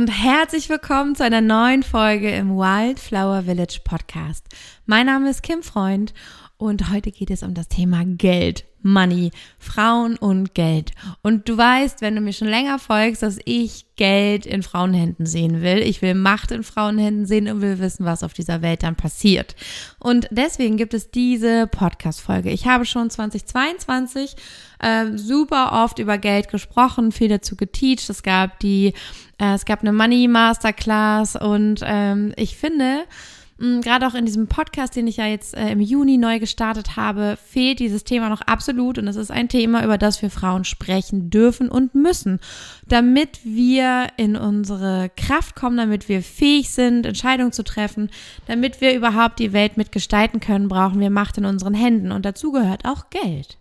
und herzlich willkommen zu einer neuen Folge im Wildflower Village Podcast. Mein Name ist Kim Freund und heute geht es um das Thema Geld, Money, Frauen und Geld. Und du weißt, wenn du mir schon länger folgst, dass ich Geld in Frauenhänden sehen will. Ich will Macht in Frauenhänden sehen und will wissen, was auf dieser Welt dann passiert. Und deswegen gibt es diese Podcast-Folge. Ich habe schon 2022 äh, super oft über Geld gesprochen, viel dazu geteacht. Es gab die, äh, es gab eine Money Masterclass und ähm, ich finde, gerade auch in diesem Podcast, den ich ja jetzt äh, im Juni neu gestartet habe, fehlt dieses Thema noch absolut. Und es ist ein Thema, über das wir Frauen sprechen dürfen und müssen, damit wir in unsere Kraft kommen, damit wir fähig sind, Entscheidungen zu treffen, damit wir überhaupt die Welt mitgestalten können, brauchen wir Macht in unseren Händen. Und dazu gehört auch Geld.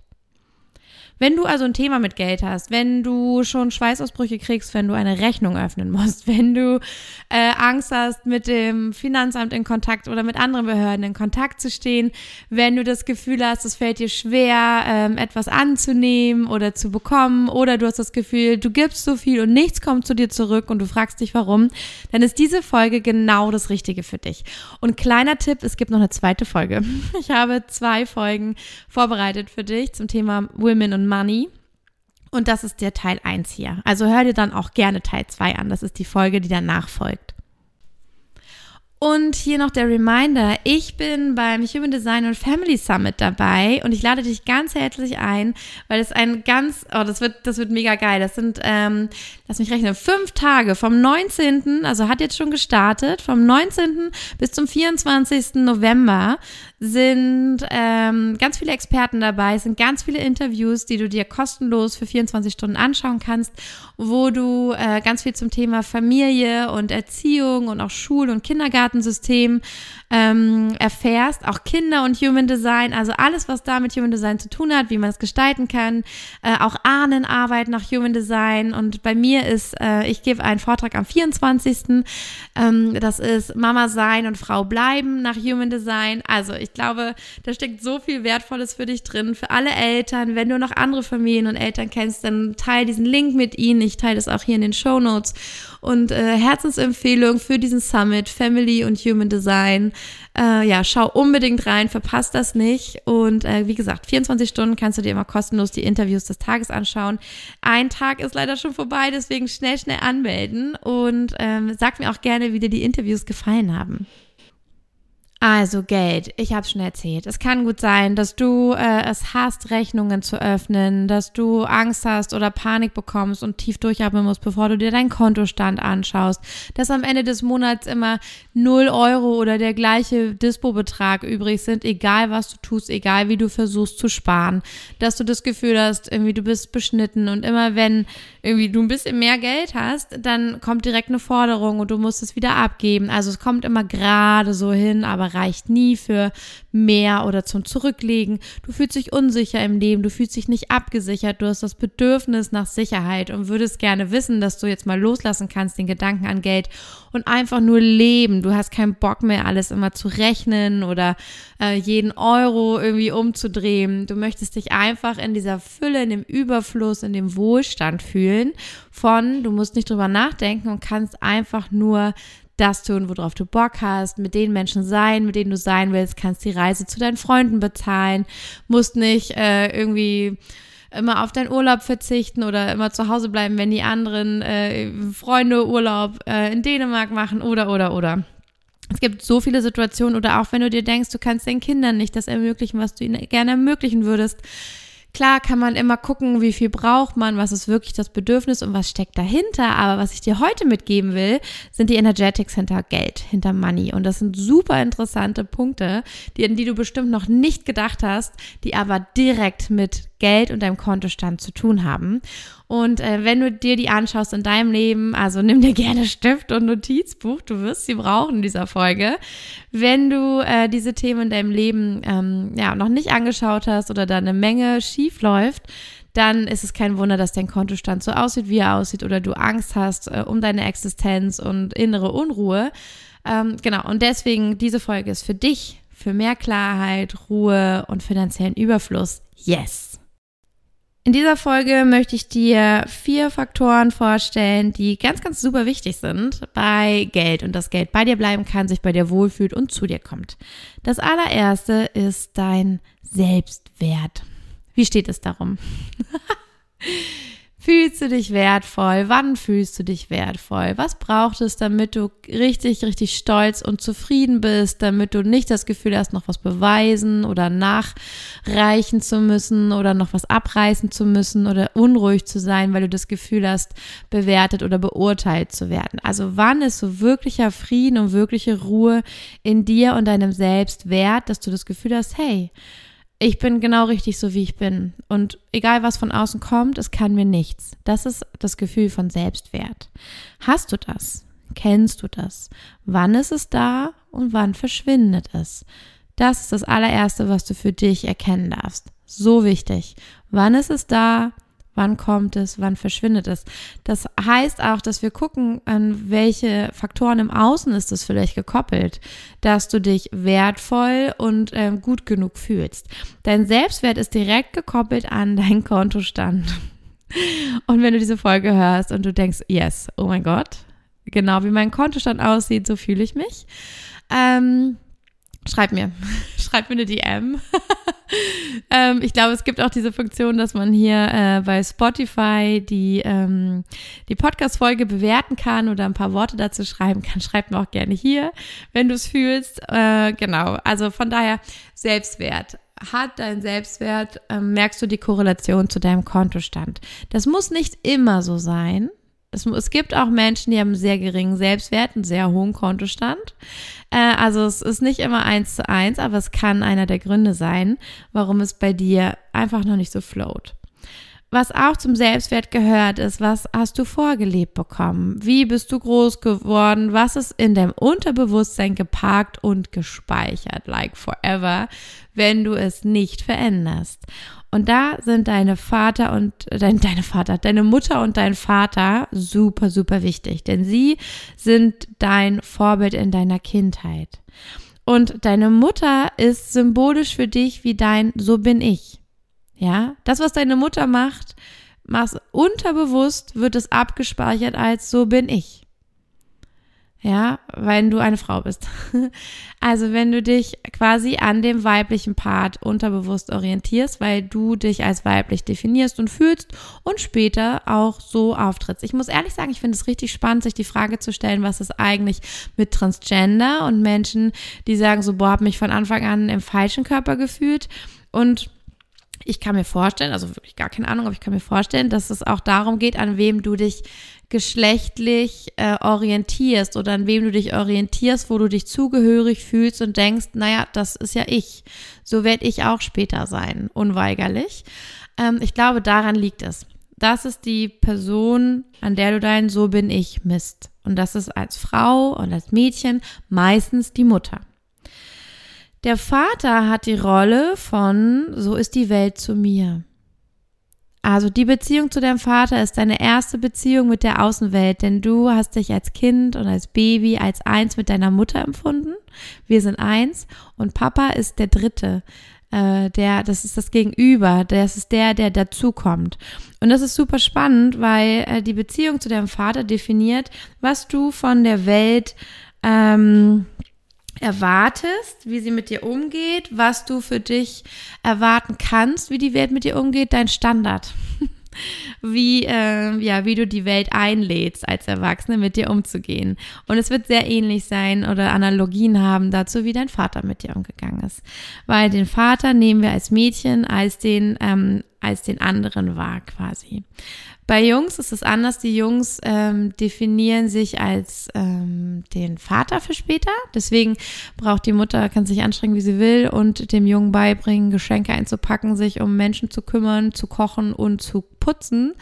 Wenn du also ein Thema mit Geld hast, wenn du schon Schweißausbrüche kriegst, wenn du eine Rechnung öffnen musst, wenn du äh, Angst hast, mit dem Finanzamt in Kontakt oder mit anderen Behörden in Kontakt zu stehen, wenn du das Gefühl hast, es fällt dir schwer, ähm, etwas anzunehmen oder zu bekommen, oder du hast das Gefühl, du gibst so viel und nichts kommt zu dir zurück und du fragst dich warum, dann ist diese Folge genau das Richtige für dich. Und kleiner Tipp, es gibt noch eine zweite Folge. Ich habe zwei Folgen vorbereitet für dich zum Thema Women und Money. Und das ist der Teil 1 hier. Also hör dir dann auch gerne Teil 2 an. Das ist die Folge, die danach folgt. Und hier noch der Reminder, ich bin beim Human Design und Family Summit dabei und ich lade dich ganz herzlich ein, weil es ein ganz, oh, das wird, das wird mega geil. Das sind, ähm, lass mich rechnen, fünf Tage vom 19., also hat jetzt schon gestartet, vom 19. bis zum 24. November sind ähm, ganz viele Experten dabei, es sind ganz viele Interviews, die du dir kostenlos für 24 Stunden anschauen kannst, wo du äh, ganz viel zum Thema Familie und Erziehung und auch Schul- und Kindergartensystem ähm, erfährst, auch Kinder und Human Design, also alles, was da mit Human Design zu tun hat, wie man es gestalten kann, äh, auch Ahnenarbeit nach Human Design. Und bei mir ist, äh, ich gebe einen Vortrag am 24. Ähm, das ist Mama sein und Frau bleiben nach Human Design, also ich glaube, da steckt so viel Wertvolles für dich drin, für alle Eltern, wenn du noch andere Familien und Eltern kennst, dann teile diesen Link mit ihnen, ich teile das auch hier in den Show Notes und äh, Herzensempfehlung für diesen Summit Family und Human Design. Äh, ja, schau unbedingt rein, verpasst das nicht. Und äh, wie gesagt, 24 Stunden kannst du dir immer kostenlos die Interviews des Tages anschauen. Ein Tag ist leider schon vorbei, deswegen schnell, schnell anmelden und ähm, sag mir auch gerne, wie dir die Interviews gefallen haben. Also Geld, ich habe schon erzählt. Es kann gut sein, dass du äh, es hast, Rechnungen zu öffnen, dass du Angst hast oder Panik bekommst und tief durchatmen musst, bevor du dir deinen Kontostand anschaust, dass am Ende des Monats immer 0 Euro oder der gleiche Dispo-Betrag übrig sind, egal was du tust, egal wie du versuchst zu sparen, dass du das Gefühl hast, irgendwie du bist beschnitten und immer wenn irgendwie du ein bisschen mehr Geld hast, dann kommt direkt eine Forderung und du musst es wieder abgeben. Also es kommt immer gerade so hin, aber reicht nie für mehr oder zum Zurücklegen. Du fühlst dich unsicher im Leben, du fühlst dich nicht abgesichert, du hast das Bedürfnis nach Sicherheit und würdest gerne wissen, dass du jetzt mal loslassen kannst, den Gedanken an Geld und einfach nur leben. Du hast keinen Bock mehr, alles immer zu rechnen oder äh, jeden Euro irgendwie umzudrehen. Du möchtest dich einfach in dieser Fülle, in dem Überfluss, in dem Wohlstand fühlen von, du musst nicht drüber nachdenken und kannst einfach nur das tun, worauf du Bock hast, mit den Menschen sein, mit denen du sein willst, kannst die Reise zu deinen Freunden bezahlen, musst nicht äh, irgendwie immer auf deinen Urlaub verzichten oder immer zu Hause bleiben, wenn die anderen äh, Freunde Urlaub äh, in Dänemark machen oder oder oder. Es gibt so viele Situationen oder auch wenn du dir denkst, du kannst deinen Kindern nicht das ermöglichen, was du ihnen gerne ermöglichen würdest, Klar kann man immer gucken, wie viel braucht man, was ist wirklich das Bedürfnis und was steckt dahinter. Aber was ich dir heute mitgeben will, sind die Energetics hinter Geld, hinter Money. Und das sind super interessante Punkte, die, an die du bestimmt noch nicht gedacht hast, die aber direkt mit Geld und deinem Kontostand zu tun haben. Und äh, wenn du dir die anschaust in deinem Leben, also nimm dir gerne Stift und Notizbuch, du wirst sie brauchen in dieser Folge. Wenn du äh, diese Themen in deinem Leben ähm, ja noch nicht angeschaut hast oder da eine Menge schief läuft, dann ist es kein Wunder, dass dein Kontostand so aussieht, wie er aussieht, oder du Angst hast äh, um deine Existenz und innere Unruhe. Ähm, genau, und deswegen, diese Folge ist für dich, für mehr Klarheit, Ruhe und finanziellen Überfluss. Yes! In dieser Folge möchte ich dir vier Faktoren vorstellen, die ganz, ganz super wichtig sind bei Geld und das Geld bei dir bleiben kann, sich bei dir wohlfühlt und zu dir kommt. Das allererste ist dein Selbstwert. Wie steht es darum? Fühlst du dich wertvoll? Wann fühlst du dich wertvoll? Was braucht es, damit du richtig, richtig stolz und zufrieden bist, damit du nicht das Gefühl hast, noch was beweisen oder nachreichen zu müssen oder noch was abreißen zu müssen oder unruhig zu sein, weil du das Gefühl hast, bewertet oder beurteilt zu werden? Also wann ist so wirklicher Frieden und wirkliche Ruhe in dir und deinem Selbst wert, dass du das Gefühl hast, hey, ich bin genau richtig so, wie ich bin. Und egal, was von außen kommt, es kann mir nichts. Das ist das Gefühl von Selbstwert. Hast du das? Kennst du das? Wann ist es da und wann verschwindet es? Das ist das allererste, was du für dich erkennen darfst. So wichtig. Wann ist es da? Wann kommt es? Wann verschwindet es? Das heißt auch, dass wir gucken, an welche Faktoren im Außen ist es vielleicht gekoppelt, dass du dich wertvoll und äh, gut genug fühlst. Dein Selbstwert ist direkt gekoppelt an deinen Kontostand. Und wenn du diese Folge hörst und du denkst, yes, oh mein Gott, genau wie mein Kontostand aussieht, so fühle ich mich. Ähm, schreib mir, schreib mir eine DM. ähm, ich glaube, es gibt auch diese Funktion, dass man hier äh, bei Spotify die, ähm, die Podcast-Folge bewerten kann oder ein paar Worte dazu schreiben kann. Schreib mir auch gerne hier, wenn du es fühlst. Äh, genau, also von daher Selbstwert hat dein Selbstwert, ähm, merkst du die Korrelation zu deinem Kontostand. Das muss nicht immer so sein. Es, es gibt auch Menschen, die haben einen sehr geringen Selbstwert, einen sehr hohen Kontostand. Äh, also es ist nicht immer eins zu eins, aber es kann einer der Gründe sein, warum es bei dir einfach noch nicht so float. Was auch zum Selbstwert gehört, ist, was hast du vorgelebt bekommen? Wie bist du groß geworden? Was ist in deinem Unterbewusstsein geparkt und gespeichert, like forever, wenn du es nicht veränderst? Und da sind deine Vater und dein, deine Vater, deine Mutter und dein Vater super, super wichtig, denn sie sind dein Vorbild in deiner Kindheit. Und deine Mutter ist symbolisch für dich wie dein So bin ich. Ja, das, was deine Mutter macht, machst unterbewusst, wird es abgespeichert als So bin ich ja, wenn du eine Frau bist. Also wenn du dich quasi an dem weiblichen Part unterbewusst orientierst, weil du dich als weiblich definierst und fühlst und später auch so auftrittst. Ich muss ehrlich sagen, ich finde es richtig spannend, sich die Frage zu stellen, was ist eigentlich mit Transgender und Menschen, die sagen so, boah, hab mich von Anfang an im falschen Körper gefühlt und ich kann mir vorstellen, also wirklich gar keine Ahnung, aber ich kann mir vorstellen, dass es auch darum geht, an wem du dich geschlechtlich äh, orientierst oder an wem du dich orientierst, wo du dich zugehörig fühlst und denkst, naja, das ist ja ich. So werde ich auch später sein, unweigerlich. Ähm, ich glaube, daran liegt es. Das ist die Person, an der du dein So bin ich misst. Und das ist als Frau und als Mädchen meistens die Mutter. Der Vater hat die Rolle von So ist die Welt zu mir. Also die Beziehung zu deinem Vater ist deine erste Beziehung mit der Außenwelt, denn du hast dich als Kind und als Baby als eins mit deiner Mutter empfunden. Wir sind eins und Papa ist der Dritte. Äh, der, das ist das Gegenüber, das ist der, der dazukommt. Und das ist super spannend, weil äh, die Beziehung zu deinem Vater definiert, was du von der Welt ähm, erwartest, wie sie mit dir umgeht, was du für dich erwarten kannst, wie die Welt mit dir umgeht, dein Standard. wie, äh, ja, wie du die Welt einlädst, als Erwachsene mit dir umzugehen. Und es wird sehr ähnlich sein oder Analogien haben dazu, wie dein Vater mit dir umgegangen ist. Weil den Vater nehmen wir als Mädchen als den, ähm, als den anderen wahr quasi. Bei Jungs ist es anders. Die Jungs ähm, definieren sich als ähm, den Vater für später. Deswegen braucht die Mutter, kann sich anstrengen, wie sie will und dem Jungen beibringen, Geschenke einzupacken, sich um Menschen zu kümmern, zu kochen und zu putzen,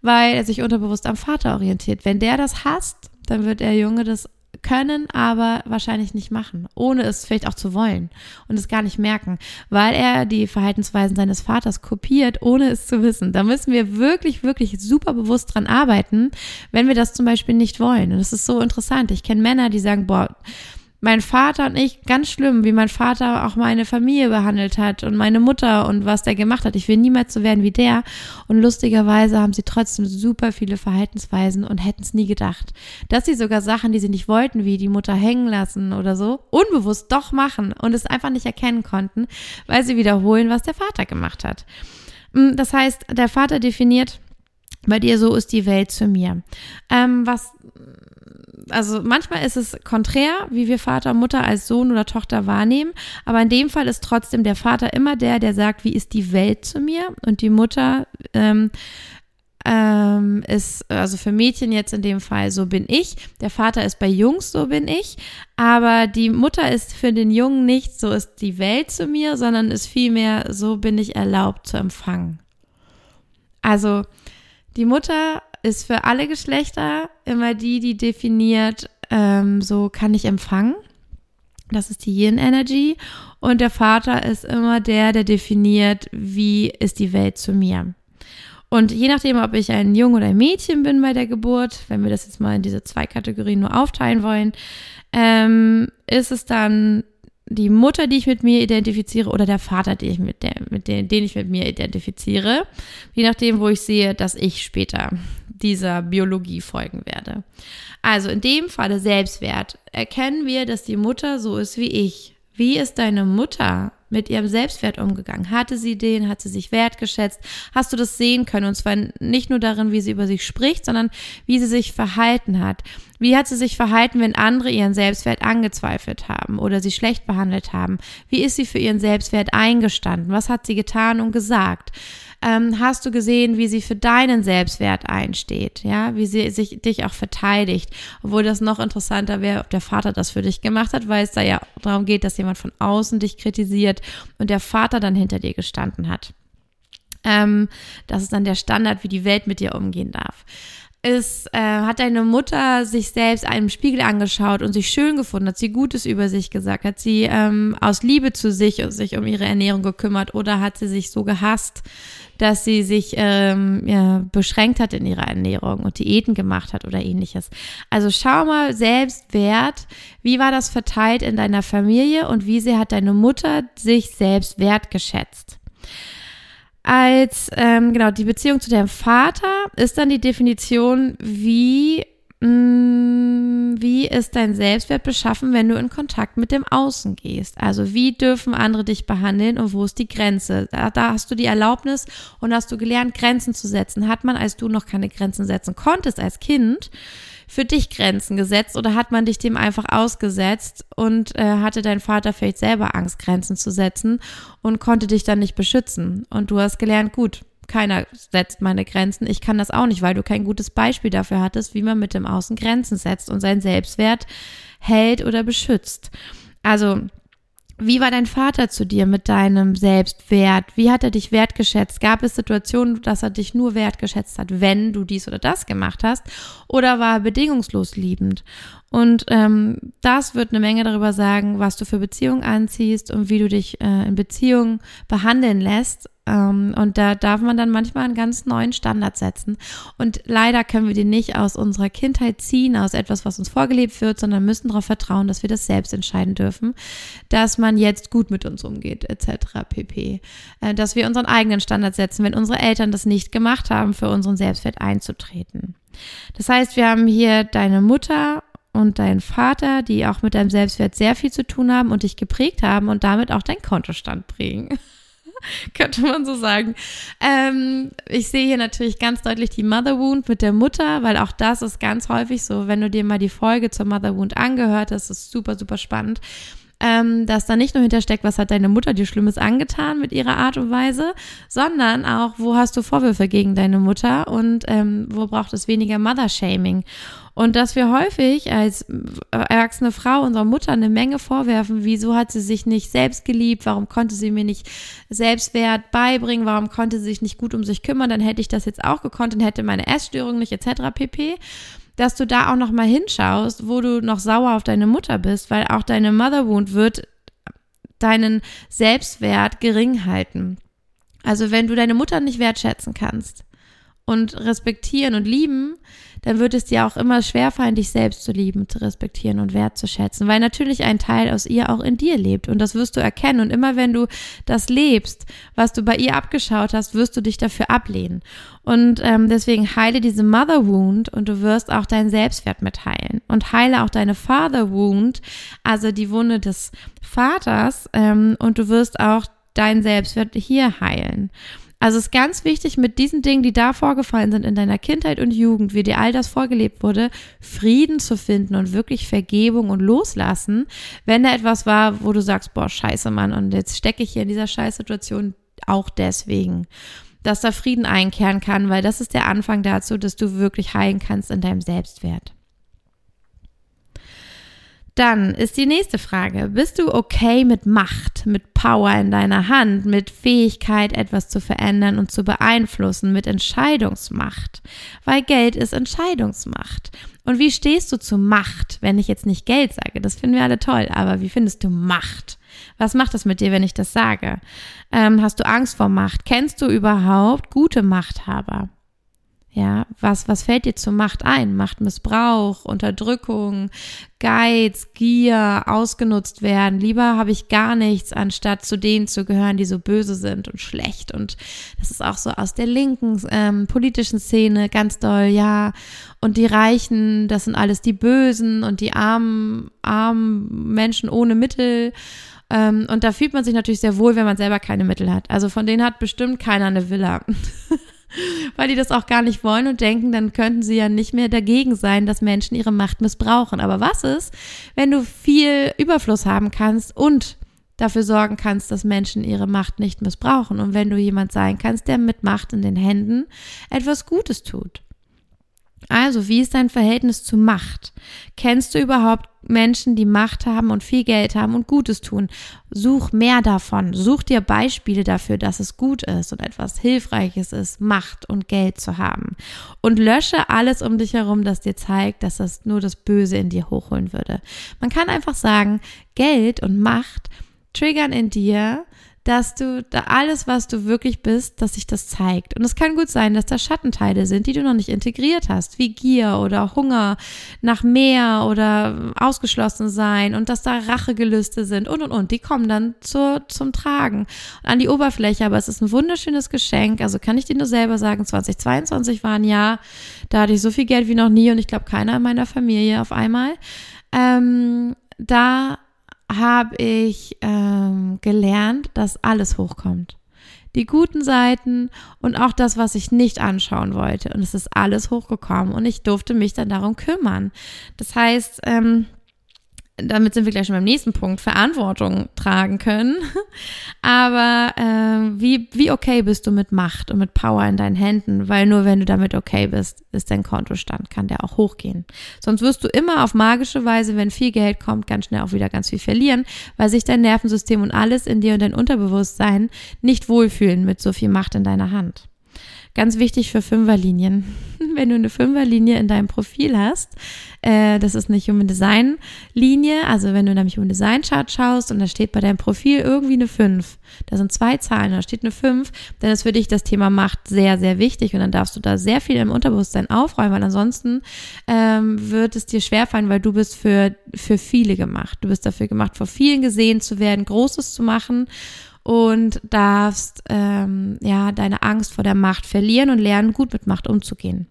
weil er sich unterbewusst am Vater orientiert. Wenn der das hasst, dann wird der Junge das können, aber wahrscheinlich nicht machen, ohne es vielleicht auch zu wollen und es gar nicht merken, weil er die Verhaltensweisen seines Vaters kopiert, ohne es zu wissen. Da müssen wir wirklich, wirklich super bewusst dran arbeiten, wenn wir das zum Beispiel nicht wollen. Und das ist so interessant. Ich kenne Männer, die sagen, boah, mein Vater und ich, ganz schlimm, wie mein Vater auch meine Familie behandelt hat und meine Mutter und was der gemacht hat. Ich will niemals so werden wie der. Und lustigerweise haben sie trotzdem super viele Verhaltensweisen und hätten es nie gedacht. Dass sie sogar Sachen, die sie nicht wollten, wie die Mutter hängen lassen oder so, unbewusst doch machen und es einfach nicht erkennen konnten, weil sie wiederholen, was der Vater gemacht hat. Mm, das heißt, der Vater definiert, bei dir so ist die Welt zu mir. Ähm, was also manchmal ist es konträr, wie wir Vater und Mutter als Sohn oder Tochter wahrnehmen, aber in dem Fall ist trotzdem der Vater immer der, der sagt, wie ist die Welt zu mir und die Mutter ähm, ähm, ist, also für Mädchen jetzt in dem Fall, so bin ich. Der Vater ist bei Jungs, so bin ich. Aber die Mutter ist für den Jungen nicht, so ist die Welt zu mir, sondern ist vielmehr, so bin ich erlaubt zu empfangen. Also die Mutter ist für alle Geschlechter immer die, die definiert, ähm, so kann ich empfangen. Das ist die Yin Energy. Und der Vater ist immer der, der definiert, wie ist die Welt zu mir. Und je nachdem, ob ich ein Jung oder ein Mädchen bin bei der Geburt, wenn wir das jetzt mal in diese zwei Kategorien nur aufteilen wollen, ähm, ist es dann die Mutter, die ich mit mir identifiziere, oder der Vater, den ich mit der, mit den, den ich mit mir identifiziere. Je nachdem, wo ich sehe, dass ich später dieser Biologie folgen werde. Also in dem Falle Selbstwert erkennen wir, dass die Mutter so ist wie ich. Wie ist deine Mutter mit ihrem Selbstwert umgegangen? Hatte sie den? Hat sie sich wertgeschätzt? Hast du das sehen können? Und zwar nicht nur darin, wie sie über sich spricht, sondern wie sie sich verhalten hat. Wie hat sie sich verhalten, wenn andere ihren Selbstwert angezweifelt haben oder sie schlecht behandelt haben? Wie ist sie für ihren Selbstwert eingestanden? Was hat sie getan und gesagt? ähm, hast du gesehen, wie sie für deinen Selbstwert einsteht, ja, wie sie sich dich auch verteidigt, obwohl das noch interessanter wäre, ob der Vater das für dich gemacht hat, weil es da ja darum geht, dass jemand von außen dich kritisiert und der Vater dann hinter dir gestanden hat. Ähm, das ist dann der Standard, wie die Welt mit dir umgehen darf ist, äh, hat deine Mutter sich selbst einem Spiegel angeschaut und sich schön gefunden, hat sie Gutes über sich gesagt, hat sie ähm, aus Liebe zu sich und sich um ihre Ernährung gekümmert oder hat sie sich so gehasst, dass sie sich ähm, ja, beschränkt hat in ihrer Ernährung und Diäten gemacht hat oder ähnliches. Also schau mal Selbstwert, wie war das verteilt in deiner Familie und wie sehr hat deine Mutter sich selbst wertgeschätzt? Als ähm, genau die Beziehung zu deinem Vater ist dann die Definition, wie mh, mm, wie ist dein Selbstwert beschaffen, wenn du in Kontakt mit dem Außen gehst? Also wie dürfen andere dich behandeln und wo ist die Grenze? Da, da hast du die Erlaubnis und hast du gelernt, Grenzen zu setzen. Hat man, als du noch keine Grenzen setzen konntest als Kind, für dich Grenzen gesetzt oder hat man dich dem einfach ausgesetzt und äh, hatte dein Vater vielleicht selber Angst, Grenzen zu setzen und konnte dich dann nicht beschützen? Und du hast gelernt, gut, keiner setzt meine Grenzen. Ich kann das auch nicht, weil du kein gutes Beispiel dafür hattest, wie man mit dem Außen Grenzen setzt und seinen Selbstwert hält oder beschützt. Also, wie war dein Vater zu dir mit deinem Selbstwert? Wie hat er dich wertgeschätzt? Gab es Situationen, dass er dich nur wertgeschätzt hat, wenn du dies oder das gemacht hast? Oder war er bedingungslos liebend? Und ähm, das wird eine Menge darüber sagen, was du für Beziehungen anziehst und wie du dich äh, in Beziehungen behandeln lässt. Ähm, und da darf man dann manchmal einen ganz neuen Standard setzen. Und leider können wir den nicht aus unserer Kindheit ziehen, aus etwas, was uns vorgelebt wird, sondern müssen darauf vertrauen, dass wir das selbst entscheiden dürfen, dass man jetzt gut mit uns umgeht, etc. pp. Äh, dass wir unseren eigenen Standard setzen, wenn unsere Eltern das nicht gemacht haben, für unseren Selbstwert einzutreten. Das heißt, wir haben hier deine Mutter und dein Vater, die auch mit deinem Selbstwert sehr viel zu tun haben und dich geprägt haben und damit auch dein Kontostand prägen. Könnte man so sagen. Ähm, ich sehe hier natürlich ganz deutlich die Mother Wound mit der Mutter, weil auch das ist ganz häufig so, wenn du dir mal die Folge zur Mother Wound angehört hast, ist super, super spannend ähm, dass da nicht nur hintersteckt, was hat deine Mutter dir Schlimmes angetan mit ihrer Art und Weise, sondern auch, wo hast du Vorwürfe gegen deine Mutter und ähm, wo braucht es weniger Mother-Shaming. Und dass wir häufig als erwachsene Frau unserer Mutter eine Menge vorwerfen, wieso hat sie sich nicht selbst geliebt, warum konnte sie mir nicht Selbstwert beibringen, warum konnte sie sich nicht gut um sich kümmern, dann hätte ich das jetzt auch gekonnt und hätte meine Essstörung nicht etc. pp dass du da auch noch mal hinschaust, wo du noch sauer auf deine Mutter bist, weil auch deine Mother Wound wird deinen Selbstwert gering halten. Also wenn du deine Mutter nicht wertschätzen kannst und respektieren und lieben, dann wird es dir auch immer schwerfallen, dich selbst zu lieben, zu respektieren und wertzuschätzen, weil natürlich ein Teil aus ihr auch in dir lebt und das wirst du erkennen. Und immer wenn du das lebst, was du bei ihr abgeschaut hast, wirst du dich dafür ablehnen. Und ähm, deswegen heile diese Mother Wound und du wirst auch deinen Selbstwert mitteilen. Und heile auch deine Father Wound, also die Wunde des Vaters ähm, und du wirst auch deinen Selbstwert hier heilen. Also es ist ganz wichtig, mit diesen Dingen, die da vorgefallen sind in deiner Kindheit und Jugend, wie dir all das vorgelebt wurde, Frieden zu finden und wirklich Vergebung und Loslassen, wenn da etwas war, wo du sagst, boah, scheiße, Mann, und jetzt stecke ich hier in dieser Scheißsituation auch deswegen dass da Frieden einkehren kann, weil das ist der Anfang dazu, dass du wirklich heilen kannst in deinem Selbstwert. Dann ist die nächste Frage, bist du okay mit Macht, mit Power in deiner Hand, mit Fähigkeit, etwas zu verändern und zu beeinflussen, mit Entscheidungsmacht? Weil Geld ist Entscheidungsmacht. Und wie stehst du zu Macht, wenn ich jetzt nicht Geld sage? Das finden wir alle toll, aber wie findest du Macht? Was macht das mit dir, wenn ich das sage? Ähm, hast du Angst vor Macht? Kennst du überhaupt gute Machthaber? Ja, was, was fällt dir zur Macht ein? Machtmissbrauch, Unterdrückung, Geiz, Gier, ausgenutzt werden. Lieber habe ich gar nichts, anstatt zu denen zu gehören, die so böse sind und schlecht. Und das ist auch so aus der linken ähm, politischen Szene ganz doll, ja. Und die Reichen, das sind alles die Bösen und die armen, armen Menschen ohne Mittel. Ähm, und da fühlt man sich natürlich sehr wohl, wenn man selber keine Mittel hat. Also von denen hat bestimmt keiner eine Villa. weil die das auch gar nicht wollen und denken, dann könnten sie ja nicht mehr dagegen sein, dass Menschen ihre Macht missbrauchen. Aber was ist, wenn du viel Überfluss haben kannst und dafür sorgen kannst, dass Menschen ihre Macht nicht missbrauchen und wenn du jemand sein kannst, der mit Macht in den Händen etwas Gutes tut? Also, wie ist dein Verhältnis zu Macht? Kennst du überhaupt Menschen, die Macht haben und viel Geld haben und Gutes tun? Such mehr davon. Such dir Beispiele dafür, dass es gut ist und etwas Hilfreiches ist, Macht und Geld zu haben. Und lösche alles um dich herum, das dir zeigt, dass das nur das Böse in dir hochholen würde. Man kann einfach sagen, Geld und Macht triggern in dir dass du da alles, was du wirklich bist, dass sich das zeigt. Und es kann gut sein, dass da Schattenteile sind, die du noch nicht integriert hast, wie Gier oder Hunger nach mehr oder ausgeschlossen sein und dass da Rachegelüste sind und und und. Die kommen dann zur, zum Tragen an die Oberfläche. Aber es ist ein wunderschönes Geschenk. Also kann ich dir nur selber sagen, 2022 war ein Jahr, da hatte ich so viel Geld wie noch nie und ich glaube keiner in meiner Familie auf einmal. Ähm, da habe ich ähm, gelernt, dass alles hochkommt. Die guten Seiten und auch das, was ich nicht anschauen wollte. Und es ist alles hochgekommen und ich durfte mich dann darum kümmern. Das heißt, ähm, damit sind wir gleich schon beim nächsten Punkt, Verantwortung tragen können. Aber äh, wie, wie okay bist du mit Macht und mit Power in deinen Händen? Weil nur wenn du damit okay bist, ist dein Kontostand, kann der auch hochgehen. Sonst wirst du immer auf magische Weise, wenn viel Geld kommt, ganz schnell auch wieder ganz viel verlieren, weil sich dein Nervensystem und alles in dir und dein Unterbewusstsein nicht wohlfühlen mit so viel Macht in deiner Hand. Ganz wichtig für Fünferlinien. Wenn du eine Fünferlinie in deinem Profil hast, äh, das ist eine Human Design Linie, also wenn du nämlich Human Design Chart schaust und da steht bei deinem Profil irgendwie eine 5, da sind zwei Zahlen, da steht eine 5, dann ist für dich das Thema Macht sehr, sehr wichtig und dann darfst du da sehr viel im Unterbewusstsein aufräumen, weil ansonsten ähm, wird es dir schwerfallen, weil du bist für, für viele gemacht. Du bist dafür gemacht, vor vielen gesehen zu werden, Großes zu machen und darfst ähm, ja deine Angst vor der Macht verlieren und lernen, gut mit Macht umzugehen.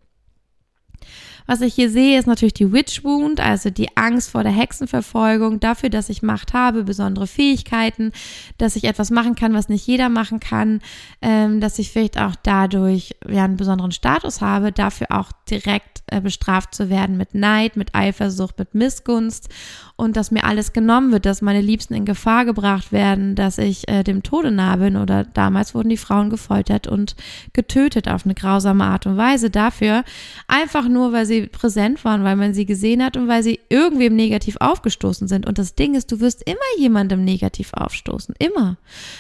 Was ich hier sehe, ist natürlich die Witch Wound, also die Angst vor der Hexenverfolgung, dafür, dass ich Macht habe, besondere Fähigkeiten, dass ich etwas machen kann, was nicht jeder machen kann, ähm, dass ich vielleicht auch dadurch ja, einen besonderen Status habe, dafür auch direkt äh, bestraft zu werden mit Neid, mit Eifersucht, mit Missgunst und dass mir alles genommen wird, dass meine Liebsten in Gefahr gebracht werden, dass ich äh, dem Tode nahe bin oder damals wurden die Frauen gefoltert und getötet auf eine grausame Art und Weise dafür, einfach nur, weil sie präsent waren, weil man sie gesehen hat und weil sie irgendwem negativ aufgestoßen sind. Und das Ding ist, du wirst immer jemandem negativ aufstoßen. Immer.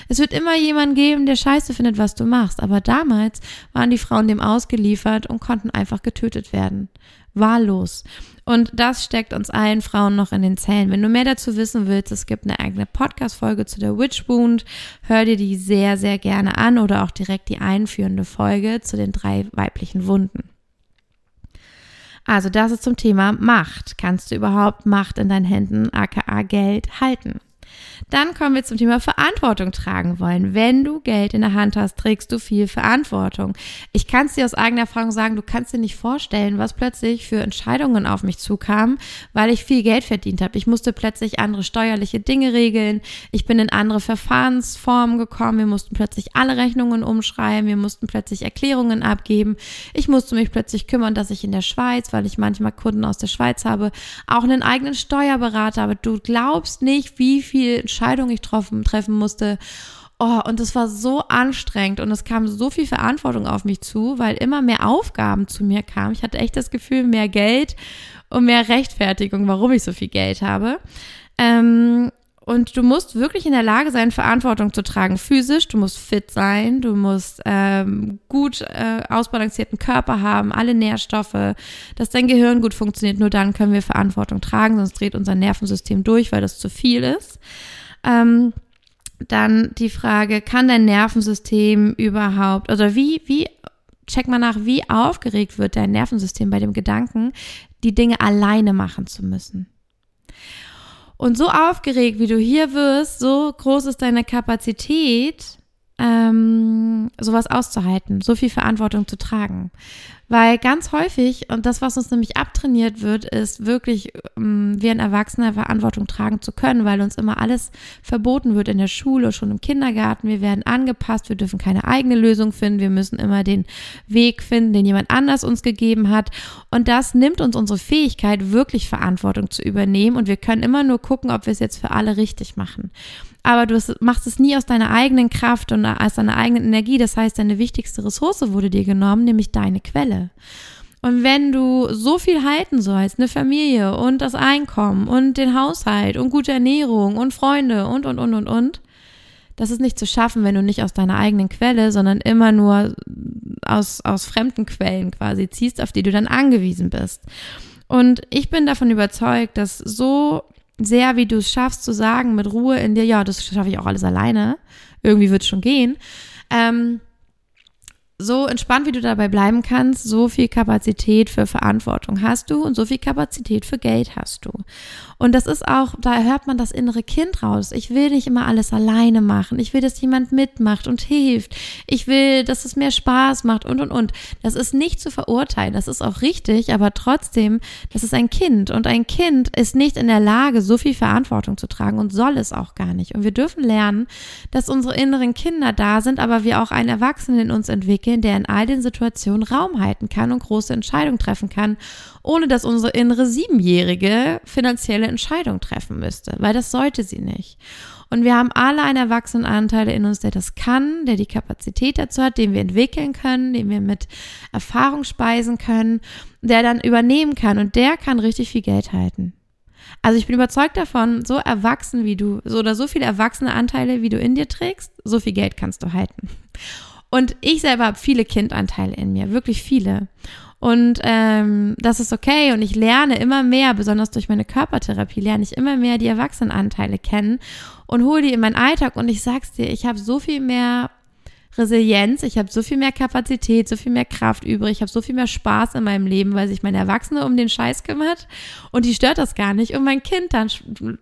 Es wird immer jemanden geben, der scheiße findet, was du machst. Aber damals waren die Frauen dem ausgeliefert und konnten einfach getötet werden Wahllos. Und das steckt uns allen Frauen noch in den Zellen. Wenn du mehr dazu wissen willst, es gibt eine eigene Podcast-Folge zu der Witch Wound. Hör dir die sehr, sehr gerne an oder auch direkt die einführende Folge zu den drei weiblichen Wunden. Also das ist zum Thema Macht. Kannst du überhaupt Macht in deinen Händen, aka Geld, halten? Dann kommen wir zum Thema Verantwortung tragen wollen. Wenn du Geld in der Hand hast, trägst du viel Verantwortung. Ich kann es dir aus eigener Erfahrung sagen, du kannst dir nicht vorstellen, was plötzlich für Entscheidungen auf mich zukamen, weil ich viel Geld verdient habe. Ich musste plötzlich andere steuerliche Dinge regeln. Ich bin in andere Verfahrensformen gekommen. Wir mussten plötzlich alle Rechnungen umschreiben. Wir mussten plötzlich Erklärungen abgeben. Ich musste mich plötzlich kümmern, dass ich in der Schweiz, weil ich manchmal Kunden aus der Schweiz habe, auch einen eigenen Steuerberater habe. Du glaubst nicht, wie viel Entscheidungen ich treffen, treffen musste. Oh, und es war so anstrengend und es kam so viel Verantwortung auf mich zu, weil immer mehr Aufgaben zu mir kamen. Ich hatte echt das Gefühl, mehr Geld und mehr Rechtfertigung, warum ich so viel Geld habe. Ähm, und du musst wirklich in der Lage sein, Verantwortung zu tragen. Physisch, du musst fit sein, du musst ähm, gut äh, ausbalancierten Körper haben, alle Nährstoffe, dass dein Gehirn gut funktioniert. Nur dann können wir Verantwortung tragen, sonst dreht unser Nervensystem durch, weil das zu viel ist. Ähm, dann die Frage, kann dein Nervensystem überhaupt, oder wie, wie, check mal nach, wie aufgeregt wird dein Nervensystem bei dem Gedanken, die Dinge alleine machen zu müssen. Und so aufgeregt, wie du hier wirst, so groß ist deine Kapazität, ähm, sowas auszuhalten, so viel Verantwortung zu tragen. Weil ganz häufig, und das, was uns nämlich abtrainiert wird, ist wirklich, ähm, wie ein Erwachsener Verantwortung tragen zu können, weil uns immer alles verboten wird in der Schule, schon im Kindergarten. Wir werden angepasst, wir dürfen keine eigene Lösung finden, wir müssen immer den Weg finden, den jemand anders uns gegeben hat. Und das nimmt uns unsere Fähigkeit, wirklich Verantwortung zu übernehmen. Und wir können immer nur gucken, ob wir es jetzt für alle richtig machen aber du machst es nie aus deiner eigenen Kraft und aus deiner eigenen Energie. Das heißt, deine wichtigste Ressource wurde dir genommen, nämlich deine Quelle. Und wenn du so viel halten sollst, eine Familie und das Einkommen und den Haushalt und gute Ernährung und Freunde und, und, und, und, und, das ist nicht zu schaffen, wenn du nicht aus deiner eigenen Quelle, sondern immer nur aus, aus fremden Quellen quasi ziehst, auf die du dann angewiesen bist. Und ich bin davon überzeugt, dass so sehr, wie du es schaffst, zu sagen mit Ruhe in dir, ja, das schaffe ich auch alles alleine. Irgendwie wird es schon gehen. Ähm, so entspannt, wie du dabei bleiben kannst, so viel Kapazität für Verantwortung hast du und so viel Kapazität für Geld hast du. Und das ist auch, da hört man das innere Kind raus. Ich will nicht immer alles alleine machen. Ich will, dass jemand mitmacht und hilft. Ich will, dass es mehr Spaß macht und, und, und. Das ist nicht zu verurteilen. Das ist auch richtig, aber trotzdem, das ist ein Kind und ein Kind ist nicht in der Lage, so viel Verantwortung zu tragen und soll es auch gar nicht. Und wir dürfen lernen, dass unsere inneren Kinder da sind, aber wir auch einen Erwachsenen in uns entwickeln der in all den Situationen Raum halten kann und große Entscheidungen treffen kann, ohne dass unsere innere Siebenjährige finanzielle Entscheidungen treffen müsste, weil das sollte sie nicht. Und wir haben alle einen Erwachsenenanteil in uns, der das kann, der die Kapazität dazu hat, den wir entwickeln können, den wir mit Erfahrung speisen können, der dann übernehmen kann und der kann richtig viel Geld halten. Also ich bin überzeugt davon, so erwachsen wie du, so oder so viele erwachsene Anteile, wie du in dir trägst, so viel Geld kannst du halten. Und ich selber habe viele Kindanteile in mir, wirklich viele. Und ähm, das ist okay. Und ich lerne immer mehr, besonders durch meine Körpertherapie, lerne ich immer mehr die Erwachsenenanteile kennen und hole die in meinen Alltag. Und ich sag's dir, ich habe so viel mehr Resilienz, ich habe so viel mehr Kapazität, so viel mehr Kraft übrig, ich habe so viel mehr Spaß in meinem Leben, weil sich meine Erwachsene um den Scheiß kümmert und die stört das gar nicht. Und mein Kind dann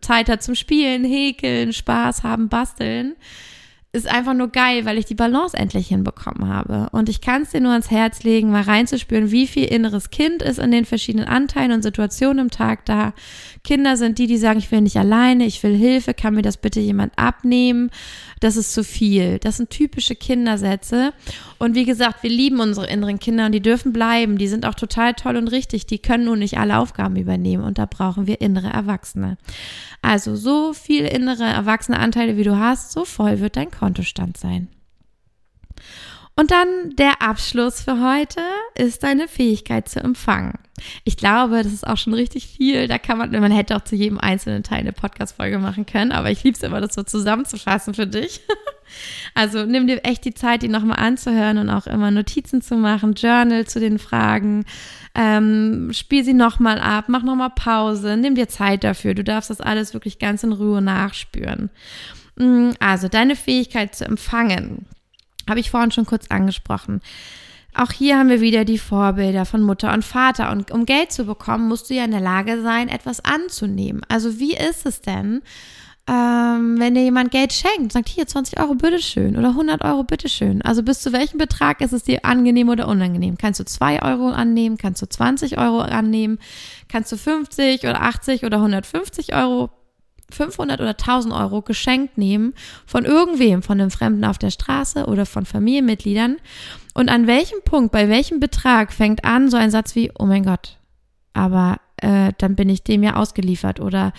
Zeit hat zum Spielen, Häkeln, Spaß haben, basteln ist einfach nur geil, weil ich die Balance endlich hinbekommen habe. Und ich kann es dir nur ans Herz legen, mal reinzuspüren, wie viel inneres Kind ist in den verschiedenen Anteilen und Situationen im Tag da. Kinder sind die, die sagen, ich will nicht alleine, ich will Hilfe, kann mir das bitte jemand abnehmen? Das ist zu viel. Das sind typische Kindersätze. Und wie gesagt, wir lieben unsere inneren Kinder und die dürfen bleiben. Die sind auch total toll und richtig. Die können nur nicht alle Aufgaben übernehmen und da brauchen wir innere Erwachsene. Also so viel innere erwachsene Anteile, wie du hast, so voll wird dein Kontostand sein. Und dann der Abschluss für heute ist deine Fähigkeit zu empfangen. Ich glaube, das ist auch schon richtig viel. Da kann man, man hätte auch zu jedem einzelnen Teil eine Podcast-Folge machen können, aber ich liebe es immer, das so zusammenzufassen für dich. Also nimm dir echt die Zeit, die nochmal anzuhören und auch immer Notizen zu machen, Journal zu den Fragen. Ähm, spiel sie nochmal ab, mach nochmal Pause, nimm dir Zeit dafür. Du darfst das alles wirklich ganz in Ruhe nachspüren. Mm, also deine Fähigkeit zu empfangen, habe ich vorhin schon kurz angesprochen. Auch hier haben wir wieder die Vorbilder von Mutter und Vater. Und um Geld zu bekommen, musst du ja in der Lage sein, etwas anzunehmen. Also wie ist es denn, ähm, wenn dir jemand Geld schenkt, sagt hier 20 Euro, bitteschön oder 100 Euro, bitteschön. Also bis zu welchem Betrag ist es dir angenehm oder unangenehm? Kannst du 2 Euro annehmen? Kannst du 20 Euro annehmen? Kannst du 50 oder 80 oder 150 Euro 500 oder 1000 Euro geschenkt nehmen von irgendwem, von einem Fremden auf der Straße oder von Familienmitgliedern. Und an welchem Punkt, bei welchem Betrag fängt an so ein Satz wie, oh mein Gott, aber äh, dann bin ich dem ja ausgeliefert oder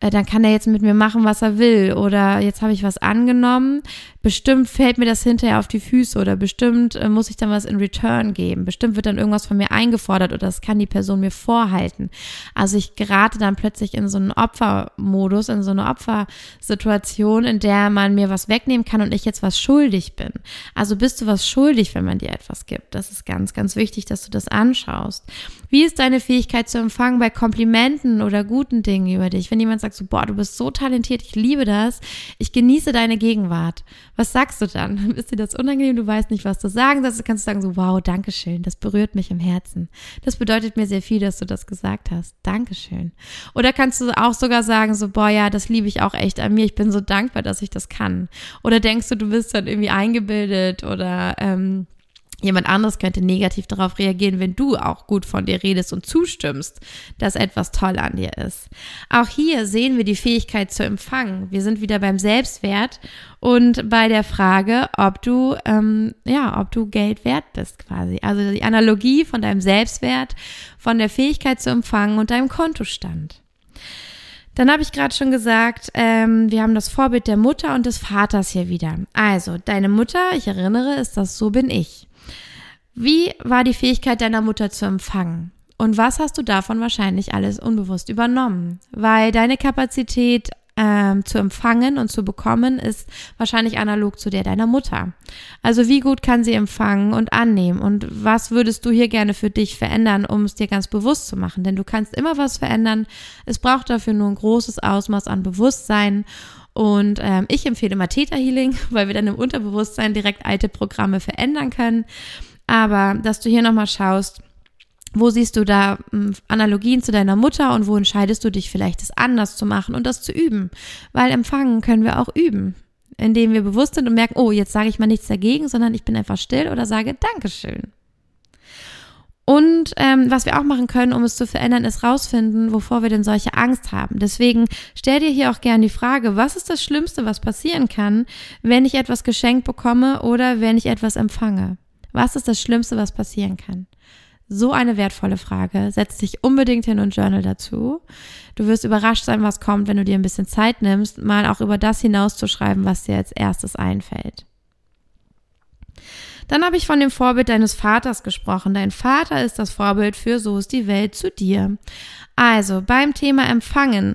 äh, dann kann er jetzt mit mir machen, was er will. Oder jetzt habe ich was angenommen. Bestimmt fällt mir das hinterher auf die Füße oder bestimmt äh, muss ich dann was in Return geben. Bestimmt wird dann irgendwas von mir eingefordert oder das kann die Person mir vorhalten. Also ich gerate dann plötzlich in so einen Opfermodus, in so eine Opfersituation, in der man mir was wegnehmen kann und ich jetzt was schuldig bin. Also bist du was schuldig, wenn man dir etwas gibt. Das ist ganz, ganz wichtig, dass du das anschaust. Wie ist deine Fähigkeit zu empfangen bei Komplimenten oder guten Dingen über dich? Wenn jemand sagt so, boah, du bist so talentiert, ich liebe das, ich genieße deine Gegenwart. Was sagst du dann? Ist dir das unangenehm? Du weißt nicht, was du sagen sollst. Du sagen so, wow, danke schön, das berührt mich im Herzen. Das bedeutet mir sehr viel, dass du das gesagt hast. Dankeschön. Oder kannst du auch sogar sagen so, boah, ja, das liebe ich auch echt an mir. Ich bin so dankbar, dass ich das kann. Oder denkst du, du bist dann irgendwie eingebildet oder ähm, Jemand anderes könnte negativ darauf reagieren, wenn du auch gut von dir redest und zustimmst, dass etwas toll an dir ist. Auch hier sehen wir die Fähigkeit zu empfangen. Wir sind wieder beim Selbstwert und bei der Frage, ob du, ähm, ja, ob du Geld wert bist quasi. Also die Analogie von deinem Selbstwert, von der Fähigkeit zu empfangen und deinem Kontostand. Dann habe ich gerade schon gesagt, ähm, wir haben das Vorbild der Mutter und des Vaters hier wieder. Also, deine Mutter, ich erinnere, ist das So bin ich. Wie war die Fähigkeit deiner Mutter zu empfangen? Und was hast du davon wahrscheinlich alles unbewusst übernommen? Weil deine Kapazität ähm, zu empfangen und zu bekommen ist wahrscheinlich analog zu der deiner Mutter. Also wie gut kann sie empfangen und annehmen? Und was würdest du hier gerne für dich verändern, um es dir ganz bewusst zu machen? Denn du kannst immer was verändern. Es braucht dafür nur ein großes Ausmaß an Bewusstsein. Und ähm, ich empfehle immer Theta Healing, weil wir dann im Unterbewusstsein direkt alte Programme verändern können. Aber dass du hier nochmal schaust, wo siehst du da hm, Analogien zu deiner Mutter und wo entscheidest du dich vielleicht, das anders zu machen und das zu üben? Weil empfangen können wir auch üben, indem wir bewusst sind und merken, oh, jetzt sage ich mal nichts dagegen, sondern ich bin einfach still oder sage Dankeschön. Und ähm, was wir auch machen können, um es zu verändern, ist rausfinden, wovor wir denn solche Angst haben. Deswegen stell dir hier auch gerne die Frage, was ist das Schlimmste, was passieren kann, wenn ich etwas geschenkt bekomme oder wenn ich etwas empfange? Was ist das Schlimmste, was passieren kann? So eine wertvolle Frage. Setz dich unbedingt hin und Journal dazu. Du wirst überrascht sein, was kommt, wenn du dir ein bisschen Zeit nimmst, mal auch über das hinauszuschreiben, was dir als erstes einfällt. Dann habe ich von dem Vorbild deines Vaters gesprochen. Dein Vater ist das Vorbild für So ist die Welt zu dir. Also beim Thema Empfangen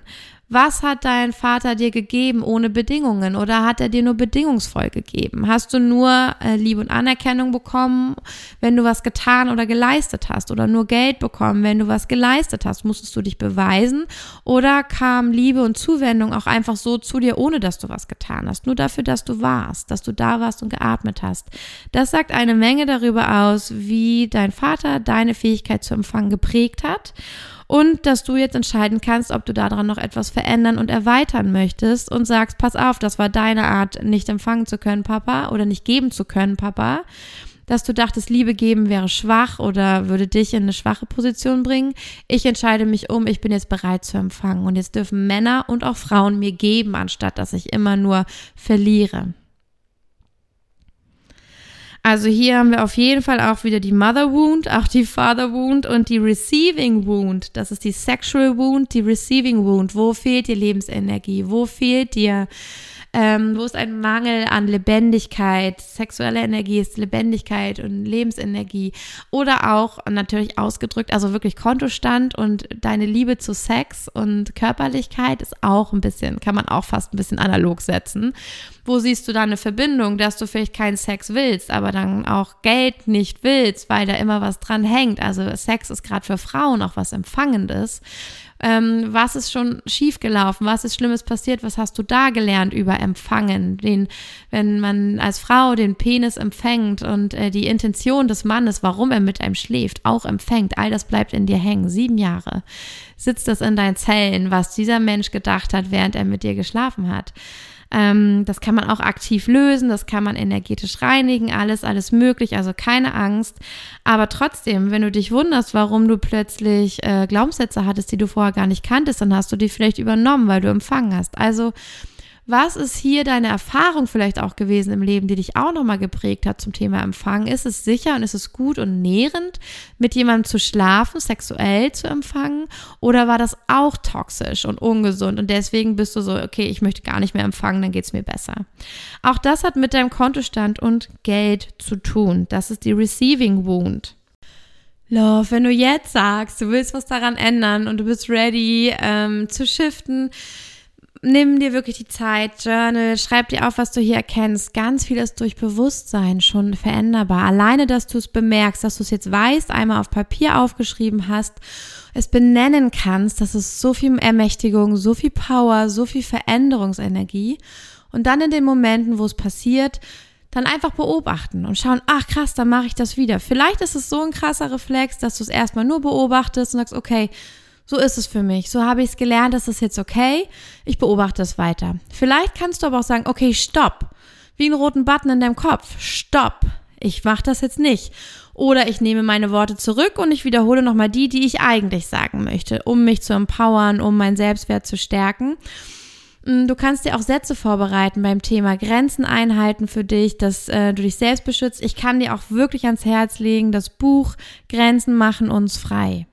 was hat dein Vater dir gegeben ohne Bedingungen oder hat er dir nur bedingungsvoll gegeben? Hast du nur äh, Liebe und Anerkennung bekommen, wenn du was getan oder geleistet hast oder nur Geld bekommen, wenn du was geleistet hast? Musstest du dich beweisen oder kam Liebe und Zuwendung auch einfach so zu dir, ohne dass du was getan hast? Nur dafür, dass du warst, dass du da warst und geatmet hast. Das sagt eine Menge darüber aus, wie dein Vater deine Fähigkeit zu empfangen geprägt hat und dass du jetzt entscheiden kannst, ob du daran noch etwas verändern und erweitern möchtest und sagst, pass auf, das war deine Art, nicht empfangen zu können, Papa, oder nicht geben zu können, Papa. Dass du dachtest, Liebe geben wäre schwach oder würde dich in eine schwache Position bringen. Ich entscheide mich um, ich bin jetzt bereit zu empfangen. Und jetzt dürfen Männer und auch Frauen mir geben, anstatt dass ich immer nur verliere. Also hier haben wir auf jeden Fall auch wieder die Mother Wound, auch die Father Wound und die Receiving Wound. Das ist die Sexual Wound, die Receiving Wound. Wo fehlt dir Lebensenergie? Wo fehlt dir ähm, wo ist ein Mangel an Lebendigkeit, sexuelle Energie ist Lebendigkeit und Lebensenergie oder auch natürlich ausgedrückt, also wirklich Kontostand und deine Liebe zu Sex und Körperlichkeit ist auch ein bisschen, kann man auch fast ein bisschen analog setzen. Wo siehst du da eine Verbindung, dass du vielleicht keinen Sex willst, aber dann auch Geld nicht willst, weil da immer was dran hängt? Also Sex ist gerade für Frauen auch was Empfangendes. Ähm, was ist schon schiefgelaufen? Was ist Schlimmes passiert? Was hast du da gelernt über Empfangen? Den, wenn man als Frau den Penis empfängt und äh, die Intention des Mannes, warum er mit einem schläft, auch empfängt, all das bleibt in dir hängen. Sieben Jahre sitzt das in deinen Zellen, was dieser Mensch gedacht hat, während er mit dir geschlafen hat. Ähm, das kann man auch aktiv lösen, das kann man energetisch reinigen, alles, alles möglich, also keine Angst. Aber trotzdem, wenn du dich wunderst, warum du plötzlich äh, Glaubenssätze hattest, die du vorher gar nicht kanntest, dann hast du die vielleicht übernommen, weil du empfangen hast. Also was ist hier deine Erfahrung vielleicht auch gewesen im Leben, die dich auch nochmal geprägt hat zum Thema Empfangen? Ist es sicher und ist es gut und nährend, mit jemandem zu schlafen, sexuell zu empfangen? Oder war das auch toxisch und ungesund und deswegen bist du so, okay, ich möchte gar nicht mehr empfangen, dann geht es mir besser. Auch das hat mit deinem Kontostand und Geld zu tun. Das ist die Receiving Wound. Love, wenn du jetzt sagst, du willst was daran ändern und du bist ready ähm, zu shiften, nimm dir wirklich die Zeit, Journal, schreib dir auf, was du hier erkennst. Ganz viel ist durch Bewusstsein schon veränderbar. Alleine, dass du es bemerkst, dass du es jetzt weißt, einmal auf Papier aufgeschrieben hast, es benennen kannst, das ist so viel Ermächtigung, so viel Power, so viel Veränderungsenergie. Und dann in den Momenten, wo es passiert, dann einfach beobachten und schauen, ach krass, dann mache ich das wieder. Vielleicht ist es so ein krasser Reflex, dass du es erstmal nur beobachtest und sagst, okay, so ist es für mich. So habe ich es gelernt, das ist jetzt okay. Ich beobachte es weiter. Vielleicht kannst du aber auch sagen, okay, stopp. Wie einen roten Button in deinem Kopf. Stopp. Ich mache das jetzt nicht. Oder ich nehme meine Worte zurück und ich wiederhole nochmal die, die ich eigentlich sagen möchte, um mich zu empowern, um meinen Selbstwert zu stärken. Mm, du kannst dir auch Sätze vorbereiten beim Thema Grenzen einhalten für dich, dass äh, du dich selbst beschützt. Ich kann dir auch wirklich ans Herz legen, das Buch Grenzen machen uns frei.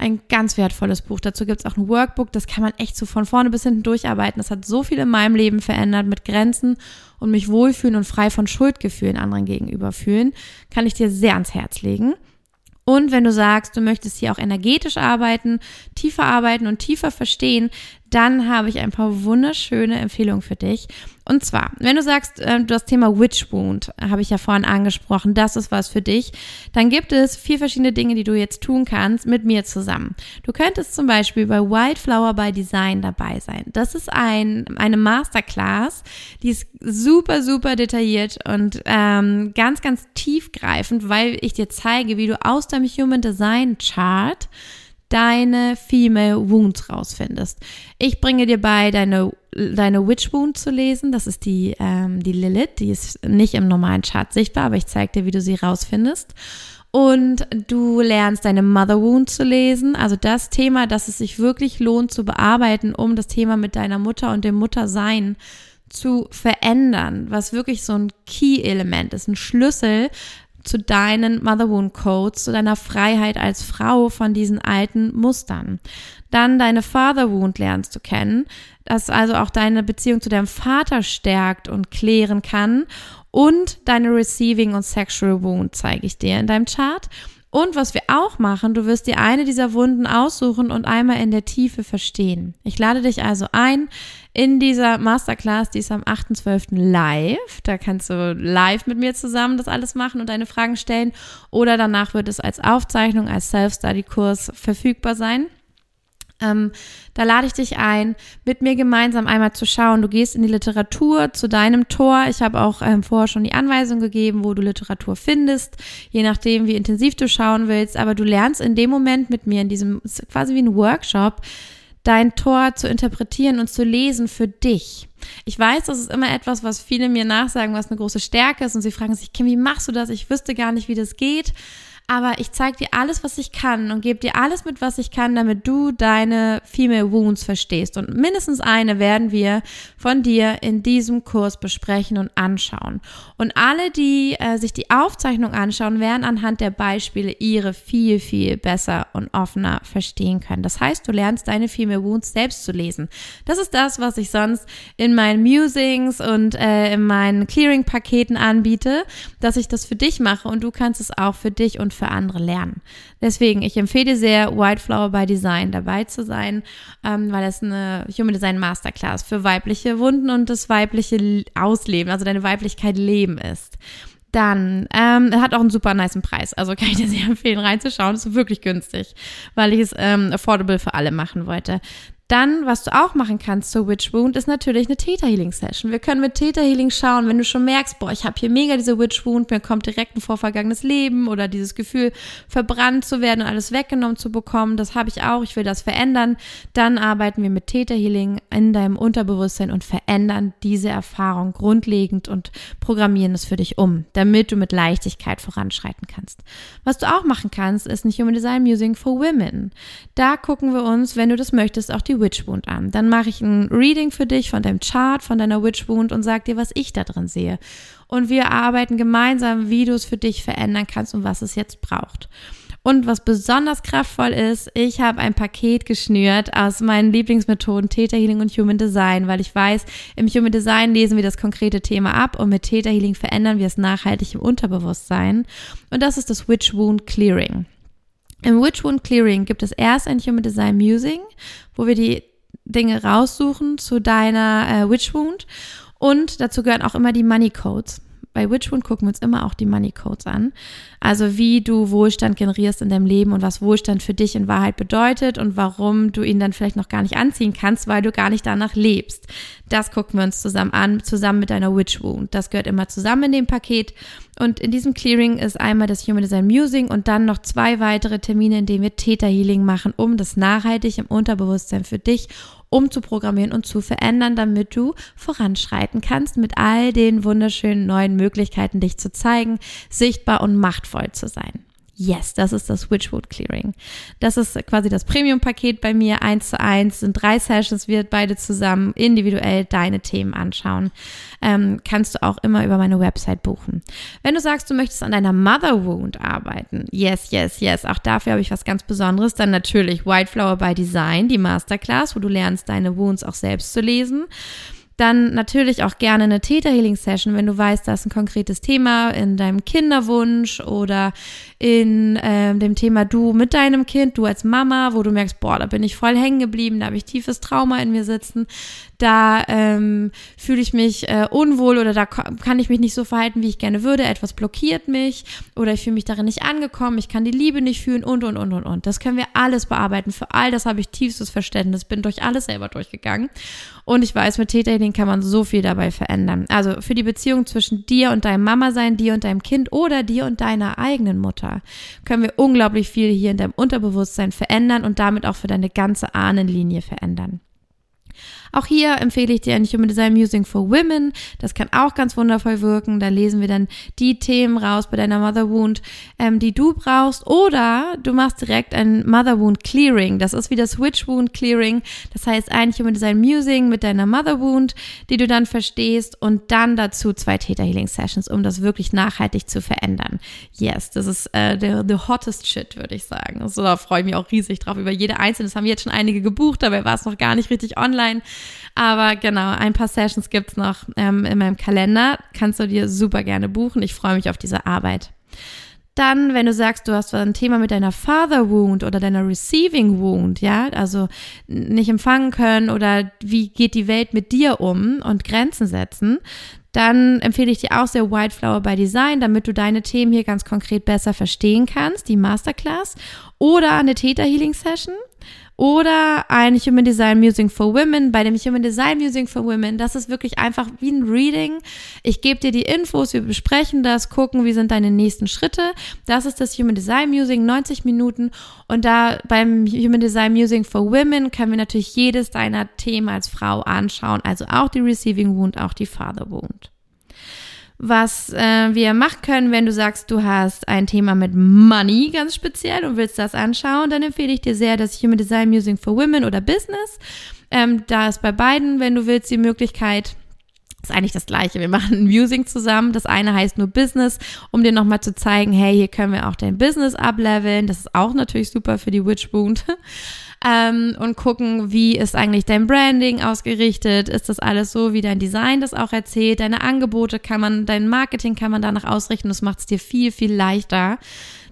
Ein ganz wertvolles Buch. Dazu gibt es auch ein Workbook, das kann man echt so von vorne bis hinten durcharbeiten. Das hat so viel in meinem Leben verändert mit Grenzen und mich wohlfühlen und frei von Schuldgefühlen anderen gegenüber fühlen. Kann ich dir sehr ans Herz legen. Und wenn du sagst, du möchtest hier auch energetisch arbeiten, tiefer arbeiten und tiefer verstehen, dann habe ich ein paar wunderschöne Empfehlungen für dich. Und zwar, wenn du sagst, äh, das Thema Witch Wound habe ich ja vorhin angesprochen, das ist was für dich, dann gibt es vier verschiedene Dinge, die du jetzt tun kannst mit mir zusammen. Du könntest zum Beispiel bei Wildflower by Design dabei sein. Das ist ein, eine Masterclass, die ist super, super detailliert und ähm, ganz, ganz tiefgreifend, weil ich dir zeige, wie du aus deinem Human Design Chart deine Female Wounds rausfindest. Ich bringe dir bei, deine, deine Witch Wound zu lesen. Das ist die, ähm, die Lilith. Die ist nicht im normalen Chart sichtbar, aber ich zeige dir, wie du sie rausfindest. Und du lernst deine Mother Wound zu lesen, also das Thema, das es sich wirklich lohnt zu bearbeiten, um das Thema mit deiner Mutter und dem Muttersein zu verändern, was wirklich so ein Key-Element ist, ein Schlüssel, zu deinen Mother Wound Codes, zu deiner Freiheit als Frau von diesen alten Mustern. Dann deine Father Wound lernst du kennen, das also auch deine Beziehung zu deinem Vater stärkt und klären kann. Und deine Receiving und Sexual Wound zeige ich dir in deinem Chart. Und was wir auch machen, du wirst dir eine dieser Wunden aussuchen und einmal in der Tiefe verstehen. Ich lade dich also ein in dieser Masterclass, die ist am 8.12. live. Da kannst du live mit mir zusammen das alles machen und deine Fragen stellen. Oder danach wird es als Aufzeichnung, als Self-Study-Kurs verfügbar sein. Ähm, da lade ich dich ein, mit mir gemeinsam einmal zu schauen. Du gehst in die Literatur zu deinem Tor. Ich habe auch ähm, vorher schon die Anweisung gegeben, wo du Literatur findest, je nachdem, wie intensiv du schauen willst. Aber du lernst in dem Moment mit mir in diesem, quasi wie ein Workshop, dein Tor zu interpretieren und zu lesen für dich. Ich weiß, das ist immer etwas, was viele mir nachsagen, was eine große Stärke ist und sie fragen sich, Kim, wie machst du das? Ich wüsste gar nicht, wie das geht. Aber ich zeige dir alles, was ich kann und gebe dir alles mit, was ich kann, damit du deine Female Wounds verstehst. Und mindestens eine werden wir von dir in diesem Kurs besprechen und anschauen. Und alle, die äh, sich die Aufzeichnung anschauen, werden anhand der Beispiele ihre viel, viel besser und offener verstehen können. Das heißt, du lernst deine Female Wounds selbst zu lesen. Das ist das, was ich sonst in meinen Musings und äh, in meinen Clearing-Paketen anbiete, dass ich das für dich mache und du kannst es auch für dich und für andere lernen. Deswegen, ich empfehle sehr, White Flower by Design dabei zu sein, ähm, weil es eine Human Design Masterclass für weibliche Wunden und das weibliche Ausleben, also deine Weiblichkeit leben ist. Dann ähm, hat auch einen super niceen Preis. Also kann ich dir sehr empfehlen, reinzuschauen. Ist wirklich günstig, weil ich es ähm, affordable für alle machen wollte. Dann, was du auch machen kannst zur Witch Wound, ist natürlich eine Theta Healing Session. Wir können mit Theta Healing schauen, wenn du schon merkst, boah, ich habe hier mega diese Witch Wound, mir kommt direkt ein vorvergangenes Leben oder dieses Gefühl, verbrannt zu werden und alles weggenommen zu bekommen. Das habe ich auch, ich will das verändern. Dann arbeiten wir mit Theta Healing in deinem Unterbewusstsein und verändern diese Erfahrung grundlegend und programmieren es für dich um, damit du mit Leichtigkeit voranschreiten kannst. Was du auch machen kannst, ist ein Human Design Musing for Women. Da gucken wir uns, wenn du das möchtest, auch die Witch Wound an. Dann mache ich ein Reading für dich von deinem Chart, von deiner Witch Wound und sag dir, was ich da drin sehe. Und wir arbeiten gemeinsam, wie du es für dich verändern kannst und was es jetzt braucht. Und was besonders kraftvoll ist, ich habe ein Paket geschnürt aus meinen Lieblingsmethoden Theta Healing und Human Design, weil ich weiß, im Human Design lesen wir das konkrete Thema ab und mit Theta Healing verändern wir es nachhaltig im Unterbewusstsein. Und das ist das Witch Wound Clearing. Im Witch Wound Clearing gibt es erst ein Human Design Musing, wo wir die Dinge raussuchen zu deiner äh, Witch Wound. Und dazu gehören auch immer die Money Codes bei Witchwound gucken wir uns immer auch die Money Codes an. Also wie du Wohlstand generierst in deinem Leben und was Wohlstand für dich in Wahrheit bedeutet und warum du ihn dann vielleicht noch gar nicht anziehen kannst, weil du gar nicht danach lebst. Das gucken wir uns zusammen an, zusammen mit deiner Witchwound. Das gehört immer zusammen in dem Paket. Und in diesem Clearing ist einmal das Human Design Musing und dann noch zwei weitere Termine, in denen wir Theta Healing machen, um das nachhaltig im Unterbewusstsein für dich umzuprogrammieren und zu verändern, damit du voranschreiten kannst mit all den wunderschönen neuen Möglichkeiten, dich zu zeigen, sichtbar und machtvoll zu sein. Yes, das ist das Witchwood Clearing. Das ist quasi das Premium-Paket bei mir, eins zu eins, sind drei Sessions, wird beide zusammen individuell deine Themen anschauen. Ähm, kannst du auch immer über meine Website buchen. Wenn du sagst, du möchtest an deiner Mother Wound arbeiten, yes, yes, yes, auch dafür habe ich was ganz Besonderes, dann natürlich White Flower by Design, die Masterclass, wo du lernst, deine Wounds auch selbst zu lesen. Dann natürlich auch gerne eine Theta Healing Session, wenn du weißt, da ist ein konkretes Thema in deinem Kinderwunsch oder in äh, dem Thema du mit deinem Kind, du als Mama, wo du merkst, boah, da bin ich voll hängen geblieben, da habe ich tiefes Trauma in mir sitzen, da ähm, fühle ich mich äh, unwohl oder da kann ich mich nicht so verhalten, wie ich gerne würde, etwas blockiert mich oder ich fühle mich darin nicht angekommen, ich kann die Liebe nicht fühlen und, und, und, und, und. Das können wir alles bearbeiten. Für all das habe ich tiefstes Verständnis, bin durch alles selber durchgegangen und ich weiß, mit Theta Healing kann man so viel dabei verändern. Also für die Beziehung zwischen dir und deinem Mama sein, dir und deinem Kind oder dir und deiner eigenen Mutter können wir unglaublich viel hier in deinem Unterbewusstsein verändern und damit auch für deine ganze Ahnenlinie verändern. Auch hier empfehle ich dir ein Human Design Musing for Women. Das kann auch ganz wundervoll wirken. Da lesen wir dann die Themen raus bei deiner Mother Wound, ähm, die du brauchst. Oder du machst direkt ein Mother Wound Clearing. Das ist wie das Witch Wound Clearing. Das heißt, ein Human Design Musing mit deiner Mother Wound, die du dann verstehst und dann dazu zwei Theta Healing Sessions, um das wirklich nachhaltig zu verändern. Yes, das ist äh, der the hottest shit, würde ich sagen. Also da freue ich mich auch riesig drauf über jede einzelne. Das haben jetzt schon einige gebucht, dabei war es noch gar nicht richtig online. Aber genau, ein paar Sessions gibt's noch ähm, in meinem Kalender. Kannst du dir super gerne buchen. Ich freue mich auf diese Arbeit. Dann, wenn du sagst, du hast ein Thema mit deiner Father Wound oder deiner Receiving Wound, ja, also nicht empfangen können oder wie geht die Welt mit dir um und Grenzen setzen, dann empfehle ich dir auch sehr White Flower by Design, damit du deine Themen hier ganz konkret besser verstehen kannst, die Masterclass oder eine Theta Healing Session oder ein Human Design Musing for Women. Bei dem Human Design Musing for Women, das ist wirklich einfach wie ein Reading. Ich gebe dir die Infos, wir besprechen das, gucken, wie sind deine nächsten Schritte. Das ist das Human Design Musing, 90 Minuten. Und da beim Human Design Musing for Women können wir natürlich jedes deiner Themen als Frau anschauen, also auch die Receiving Wound, auch die Father Wound. Was äh, wir machen können, wenn du sagst, du hast ein Thema mit Money ganz speziell und willst das anschauen, dann empfehle ich dir sehr das Human Design Musing for Women oder Business. Ähm, da ist bei beiden, wenn du willst, die Möglichkeit, ist eigentlich das gleiche. Wir machen ein Musing zusammen. Das eine heißt nur Business, um dir nochmal zu zeigen, hey, hier können wir auch dein Business ableveln. Das ist auch natürlich super für die Witch Wound. Ähm, und gucken, wie ist eigentlich dein Branding ausgerichtet? Ist das alles so, wie dein Design das auch erzählt? Deine Angebote kann man, dein Marketing kann man danach ausrichten. Das macht es dir viel, viel leichter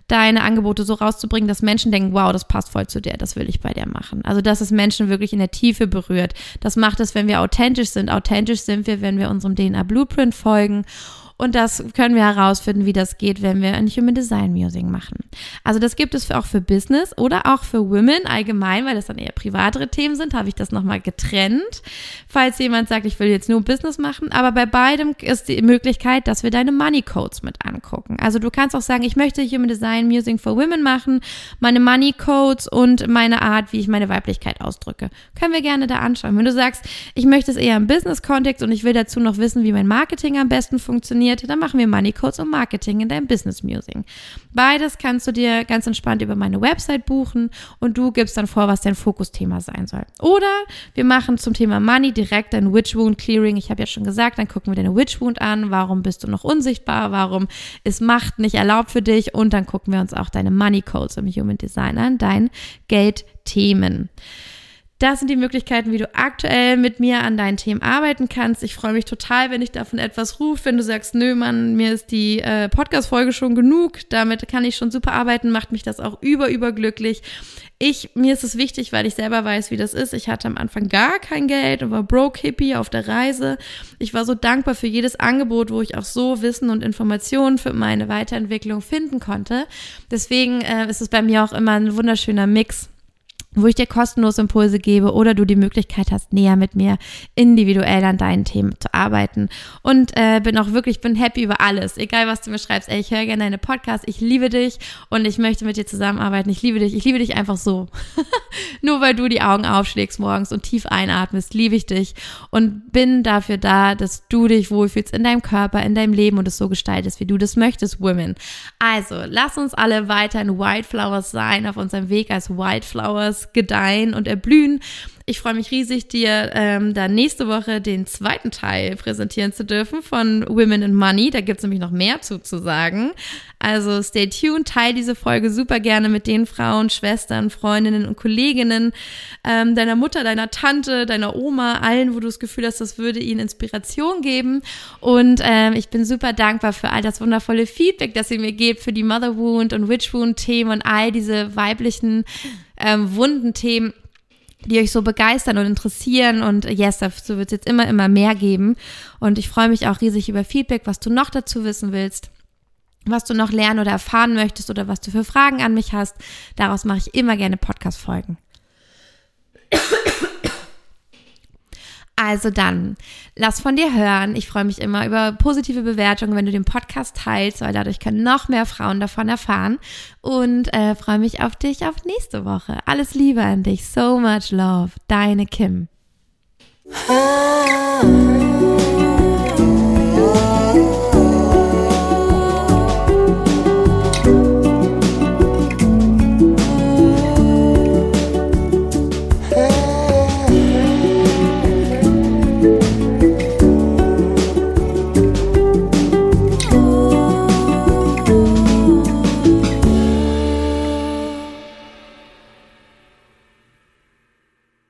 deine Angebote so rauszubringen, dass Menschen denken, wow, das passt voll zu dir, das will ich bei dir machen. Also, dass es Menschen wirklich in der Tiefe berührt. Das macht es, wenn wir authentisch sind. Authentisch sind wir, wenn wir unserem DNA Blueprint folgen und das können wir herausfinden, wie das geht, wenn wir ein Human Design Musing machen. Also das gibt es auch für Business oder auch für Women allgemein, weil das dann eher privatere Themen sind, habe ich das nochmal getrennt. Falls jemand sagt, ich will jetzt nur Business machen, aber bei beidem ist die Möglichkeit, dass wir deine Money Codes mit angucken. Also du kannst auch sagen, ich möchte Human Design Musing for Women machen, meine Money Codes und meine Art, wie ich meine Weiblichkeit ausdrücke. Können wir gerne da anschauen. Wenn du sagst, ich möchte es eher im Business-Kontext und ich will dazu noch wissen, wie mein Marketing am besten funktioniert, funktioniert, dann machen wir Money Codes und Marketing in deinem Business Musing. Beides kannst du dir ganz entspannt über meine Website buchen und du gibst dann vor, was dein Fokusthema sein soll. Oder wir machen zum Thema Money direkt ein Witch Wound Clearing. Ich habe ja schon gesagt, dann gucken wir deine Witch Wound an. Warum bist du noch unsichtbar? Warum ist Macht nicht erlaubt für dich? Und dann gucken wir uns auch deine Money Codes im Human Design an, dein Geldthemen. Das sind die Möglichkeiten, wie du aktuell mit mir an deinen Themen arbeiten kannst. Ich freue mich total, wenn ich davon etwas rufe, wenn du sagst, nö, Mann, mir ist die äh, Podcast-Folge schon genug, damit kann ich schon super arbeiten, macht mich das auch über, überglücklich. Ich, mir ist es wichtig, weil ich selber weiß, wie das ist. Ich hatte am Anfang gar kein Geld und war broke hippie auf der Reise. Ich war so dankbar für jedes Angebot, wo ich auch so Wissen und Informationen für meine Weiterentwicklung finden konnte. Deswegen äh, ist es bei mir auch immer ein wunderschöner Mix wo ich dir kostenlos Impulse gebe oder du die Möglichkeit hast, näher mit mir individuell an deinen Themen zu arbeiten. Und äh, bin auch wirklich, bin happy über alles. Egal, was du mir schreibst. Ey, ich höre gerne deine Podcasts. Ich liebe dich und ich möchte mit dir zusammenarbeiten. Ich liebe dich. Ich liebe dich einfach so. Nur weil du die Augen aufschlägst morgens und tief einatmest, liebe ich dich und bin dafür da, dass du dich wohlfühlst in deinem Körper, in deinem Leben und es so gestaltest, wie du das möchtest, Women. Also, lass uns alle weiter in Wildflowers sein auf unserem Weg als Wildflowers gedeihen und erblühen. Ich freue mich riesig, dir ähm, dann nächste Woche den zweiten Teil präsentieren zu dürfen von Women in Money. Da gibt es nämlich noch mehr zu, zu sagen. Also stay tuned, teil diese Folge super gerne mit den Frauen, Schwestern, Freundinnen und Kolleginnen, ähm, deiner Mutter, deiner Tante, deiner Oma, allen, wo du das Gefühl hast, das würde ihnen Inspiration geben. Und ähm, ich bin super dankbar für all das wundervolle Feedback, das ihr mir gebt für die Mother Wound und Witch Wound Themen und all diese weiblichen ähm, wunden Themen die euch so begeistern und interessieren. Und yes, dazu wird es jetzt immer, immer mehr geben. Und ich freue mich auch riesig über Feedback, was du noch dazu wissen willst, was du noch lernen oder erfahren möchtest oder was du für Fragen an mich hast. Daraus mache ich immer gerne Podcast-Folgen. Also dann, lass von dir hören. Ich freue mich immer über positive Bewertungen, wenn du den Podcast teilst, weil dadurch können noch mehr Frauen davon erfahren. Und äh, freue mich auf dich auf nächste Woche. Alles Liebe an dich. So much love. Deine Kim. Ah.